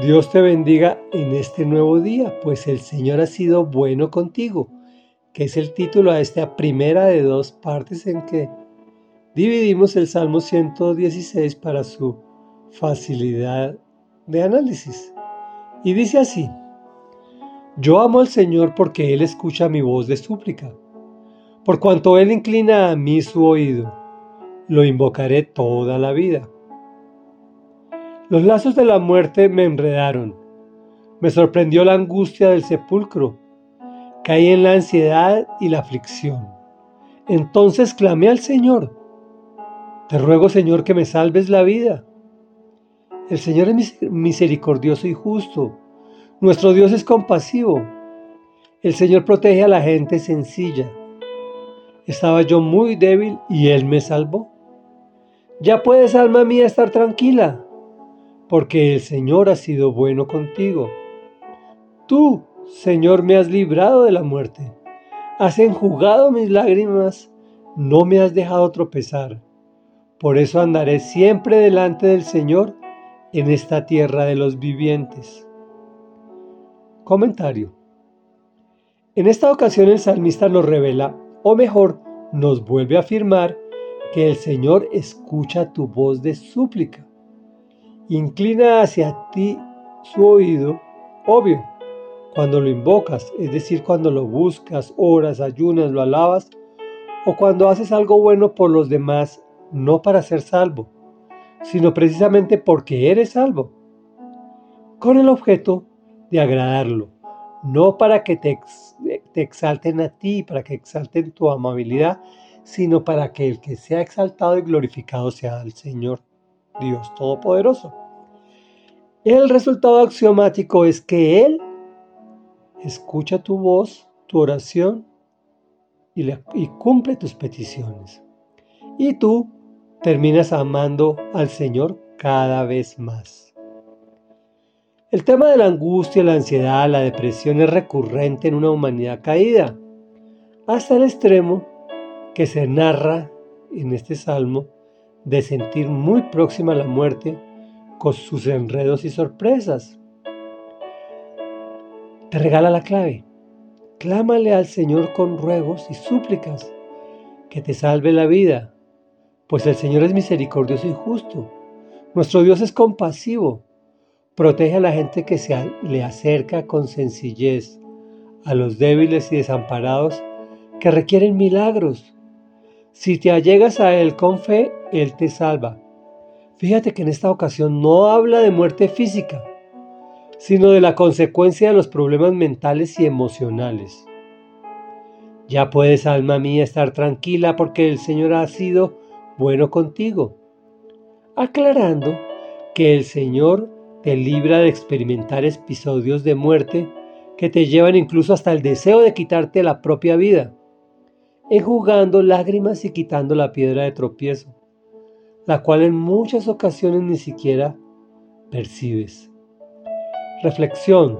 Dios te bendiga en este nuevo día, pues el Señor ha sido bueno contigo, que es el título a esta primera de dos partes en que dividimos el Salmo 116 para su facilidad de análisis. Y dice así, yo amo al Señor porque Él escucha mi voz de súplica, por cuanto Él inclina a mí su oído, lo invocaré toda la vida. Los lazos de la muerte me enredaron. Me sorprendió la angustia del sepulcro. Caí en la ansiedad y la aflicción. Entonces clamé al Señor. Te ruego, Señor, que me salves la vida. El Señor es misericordioso y justo. Nuestro Dios es compasivo. El Señor protege a la gente sencilla. Estaba yo muy débil y Él me salvó. Ya puedes, alma mía, estar tranquila porque el Señor ha sido bueno contigo. Tú, Señor, me has librado de la muerte, has enjugado mis lágrimas, no me has dejado tropezar. Por eso andaré siempre delante del Señor en esta tierra de los vivientes. Comentario. En esta ocasión el salmista nos revela, o mejor, nos vuelve a afirmar, que el Señor escucha tu voz de súplica inclina hacia ti su oído, obvio, cuando lo invocas, es decir, cuando lo buscas, oras, ayunas, lo alabas, o cuando haces algo bueno por los demás, no para ser salvo, sino precisamente porque eres salvo, con el objeto de agradarlo, no para que te, te exalten a ti, para que exalten tu amabilidad, sino para que el que sea exaltado y glorificado sea el Señor. Dios Todopoderoso. El resultado axiomático es que Él escucha tu voz, tu oración y, y cumple tus peticiones. Y tú terminas amando al Señor cada vez más. El tema de la angustia, la ansiedad, la depresión es recurrente en una humanidad caída, hasta el extremo que se narra en este salmo de sentir muy próxima la muerte con sus enredos y sorpresas. Te regala la clave. Clámale al Señor con ruegos y súplicas que te salve la vida, pues el Señor es misericordioso y justo. Nuestro Dios es compasivo. Protege a la gente que se le acerca con sencillez, a los débiles y desamparados que requieren milagros si te allegas a Él con fe, Él te salva. Fíjate que en esta ocasión no habla de muerte física, sino de la consecuencia de los problemas mentales y emocionales. Ya puedes, alma mía, estar tranquila porque el Señor ha sido bueno contigo, aclarando que el Señor te libra de experimentar episodios de muerte que te llevan incluso hasta el deseo de quitarte la propia vida enjugando lágrimas y quitando la piedra de tropiezo, la cual en muchas ocasiones ni siquiera percibes. Reflexión.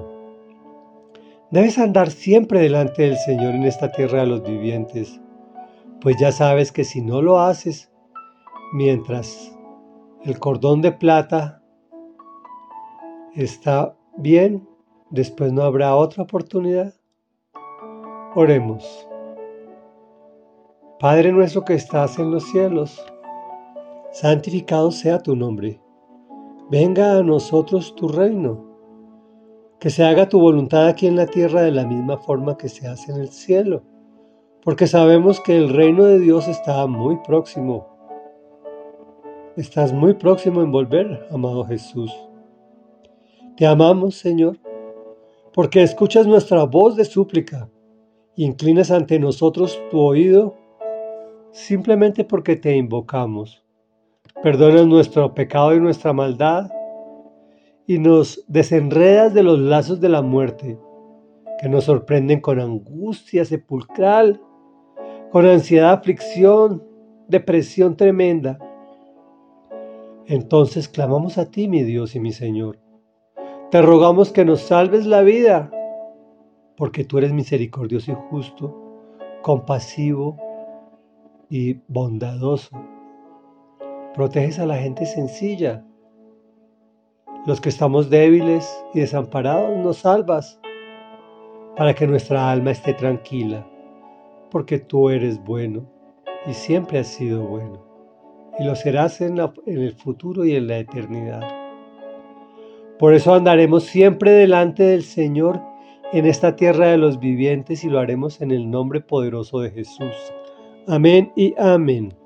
Debes andar siempre delante del Señor en esta tierra de los vivientes, pues ya sabes que si no lo haces, mientras el cordón de plata está bien, después no habrá otra oportunidad. Oremos. Padre nuestro que estás en los cielos, santificado sea tu nombre. Venga a nosotros tu reino. Que se haga tu voluntad aquí en la tierra de la misma forma que se hace en el cielo. Porque sabemos que el reino de Dios está muy próximo. Estás muy próximo en volver, amado Jesús. Te amamos, Señor, porque escuchas nuestra voz de súplica y inclinas ante nosotros tu oído simplemente porque te invocamos. Perdonas nuestro pecado y nuestra maldad y nos desenredas de los lazos de la muerte que nos sorprenden con angustia sepulcral, con ansiedad, aflicción, depresión tremenda. Entonces clamamos a ti, mi Dios y mi Señor. Te rogamos que nos salves la vida, porque tú eres misericordioso y justo, compasivo, y bondadoso. Proteges a la gente sencilla. Los que estamos débiles y desamparados nos salvas para que nuestra alma esté tranquila, porque tú eres bueno y siempre has sido bueno, y lo serás en, en el futuro y en la eternidad. Por eso andaremos siempre delante del Señor en esta tierra de los vivientes y lo haremos en el nombre poderoso de Jesús. Amén y amén.